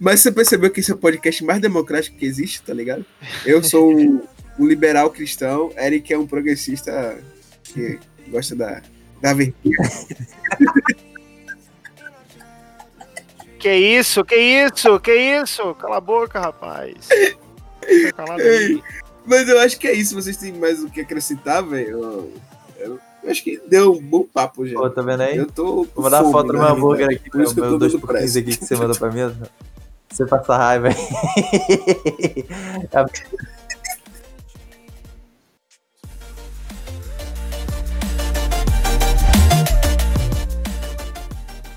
mas você percebeu que esse é o podcast mais democrático que existe, tá ligado? Eu sou um, um liberal cristão, Eric é um progressista que gosta da, da verdinha. Que isso, que isso, que isso? Cala a boca, rapaz. Fica calado aí. Mas eu acho que é isso. Vocês têm mais o que acrescentar, velho? Eu, acho que deu um bom papo já. Pô, tá vendo aí? Eu tô. Vou mandar foto do meu realidade. hambúrguer aqui, Por isso que eu tô 2 dando por 15 pressa. aqui que você mandou pra mim. Você passa raiva aí.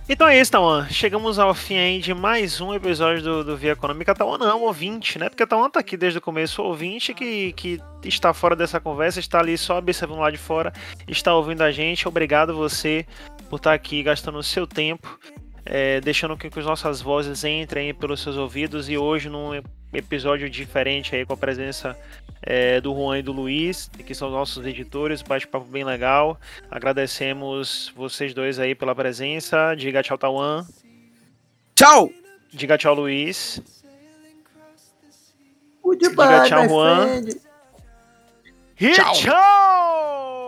Então é isso, Tawan. Chegamos ao fim aí de mais um episódio do, do Via Econômica. Tawan não, ouvinte, né? Porque Tawan tá aqui desde o começo. Ouvinte que, que está fora dessa conversa, está ali só observando lá de fora, está ouvindo a gente. Obrigado você por estar aqui gastando o seu tempo, é, deixando que, que as nossas vozes entrem aí pelos seus ouvidos. E hoje, num episódio diferente aí com a presença é, do Juan e do Luiz, que são nossos editores, bate-papo bem legal. Agradecemos vocês dois aí pela presença. Diga tchau, Tawan. Tchau! Diga tchau, Luiz. Goodbye, tchau, my Juan. friend. E tchau!